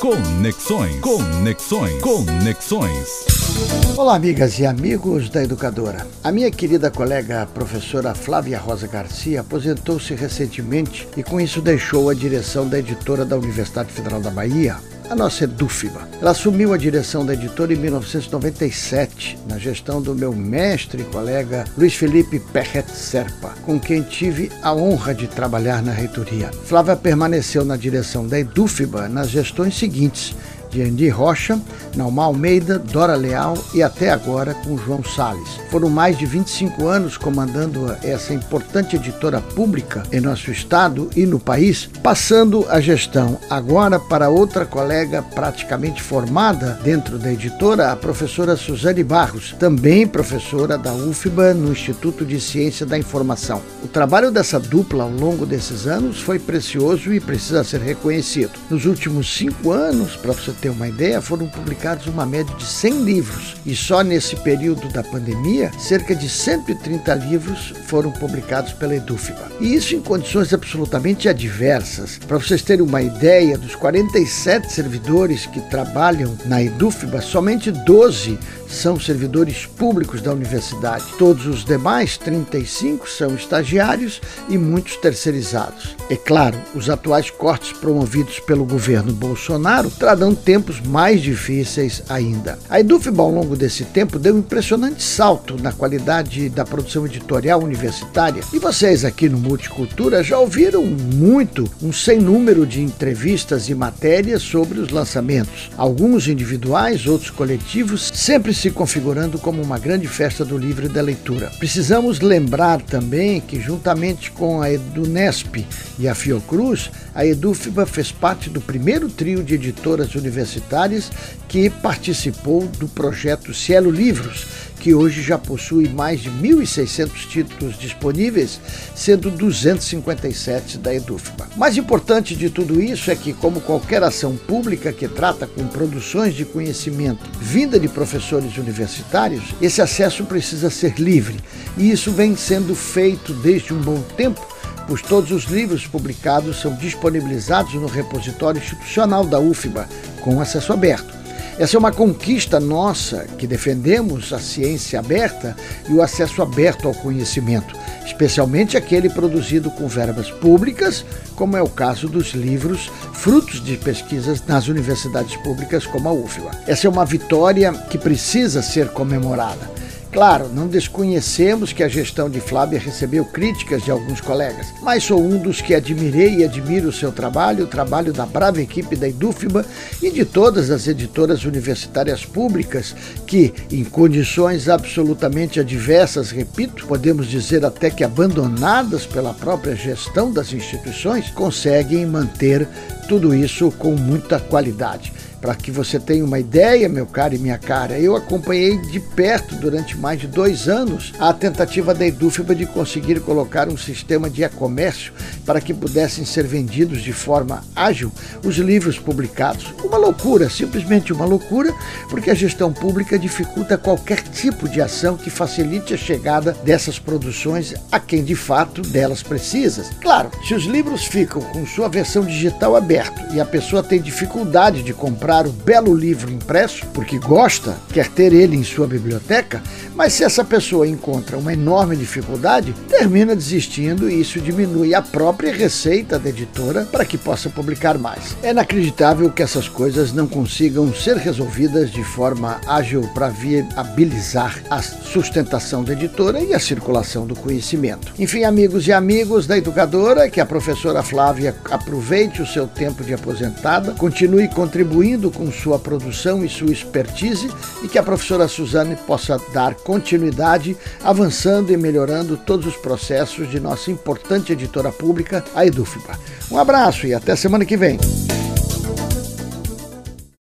Conexões. Conexões. Conexões. Olá, amigas e amigos da Educadora. A minha querida colega professora Flávia Rosa Garcia aposentou-se recentemente e com isso deixou a direção da editora da Universidade Federal da Bahia, a nossa Edúfiba. Ela assumiu a direção da editora em 1997, na gestão do meu mestre e colega Luiz Felipe Perret Serpa, com quem tive a honra de trabalhar na reitoria. Flávia permaneceu na direção da Edúfiba nas gestões seguintes, de Andy Rocha, Nauma Almeida, Dora Leal e até agora com João Sales. Foram mais de 25 anos comandando essa importante editora pública em nosso estado e no país, passando a gestão agora para outra colega praticamente formada dentro da editora, a professora Suzane Barros, também professora da UFBA no Instituto de Ciência da Informação. O trabalho dessa dupla ao longo desses anos foi precioso e precisa ser reconhecido. Nos últimos cinco anos, para você ter uma ideia, foram publicados uma média de 100 livros e só nesse período da pandemia, cerca de 130 livros foram publicados pela Edúfiba. E isso em condições absolutamente adversas. Para vocês terem uma ideia, dos 47 servidores que trabalham na Edúfiba, somente 12 são servidores públicos da universidade. Todos os demais, 35, são estagiários e muitos terceirizados. É claro, os atuais cortes promovidos pelo governo Bolsonaro trarão tempos mais difíceis ainda. A Edufba, ao longo desse tempo, deu um impressionante salto na qualidade da produção editorial universitária. E vocês aqui no Multicultura já ouviram muito, um sem número de entrevistas e matérias sobre os lançamentos. Alguns individuais, outros coletivos, sempre se configurando como uma grande festa do livro e da leitura. Precisamos lembrar também que, juntamente com a Edunesp e a Fiocruz, a Edufba fez parte do primeiro trio de editoras universitárias que participou do projeto Cielo Livros, que hoje já possui mais de 1.600 títulos disponíveis, sendo 257 da Edufba. Mais importante de tudo isso é que, como qualquer ação pública que trata com produções de conhecimento vinda de professores universitários, esse acesso precisa ser livre, e isso vem sendo feito desde um bom tempo pois todos os livros publicados são disponibilizados no repositório institucional da UFBA, com acesso aberto. Essa é uma conquista nossa que defendemos a ciência aberta e o acesso aberto ao conhecimento, especialmente aquele produzido com verbas públicas, como é o caso dos livros frutos de pesquisas nas universidades públicas como a UFBA. Essa é uma vitória que precisa ser comemorada. Claro, não desconhecemos que a gestão de Flávia recebeu críticas de alguns colegas, mas sou um dos que admirei e admiro o seu trabalho, o trabalho da brava equipe da Edufba e de todas as editoras universitárias públicas que, em condições absolutamente adversas, repito, podemos dizer até que abandonadas pela própria gestão das instituições, conseguem manter tudo isso com muita qualidade. Para que você tenha uma ideia, meu caro e minha cara, eu acompanhei de perto durante mais de dois anos a tentativa da Edufba de conseguir colocar um sistema de e-comércio para que pudessem ser vendidos de forma ágil os livros publicados. Uma loucura, simplesmente uma loucura, porque a gestão pública dificulta qualquer tipo de ação que facilite a chegada dessas produções a quem de fato delas precisa. Claro, se os livros ficam com sua versão digital aberta e a pessoa tem dificuldade de comprar comprar o belo livro impresso, porque gosta, quer ter ele em sua biblioteca, mas se essa pessoa encontra uma enorme dificuldade, termina desistindo e isso diminui a própria receita da editora para que possa publicar mais. É inacreditável que essas coisas não consigam ser resolvidas de forma ágil para viabilizar a sustentação da editora e a circulação do conhecimento. Enfim, amigos e amigos da educadora, que a professora Flávia aproveite o seu tempo de aposentada, continue contribuindo contribuindo com sua produção e sua expertise e que a professora Suzane possa dar continuidade, avançando e melhorando todos os processos de nossa importante editora pública, a Edufba. Um abraço e até semana que vem.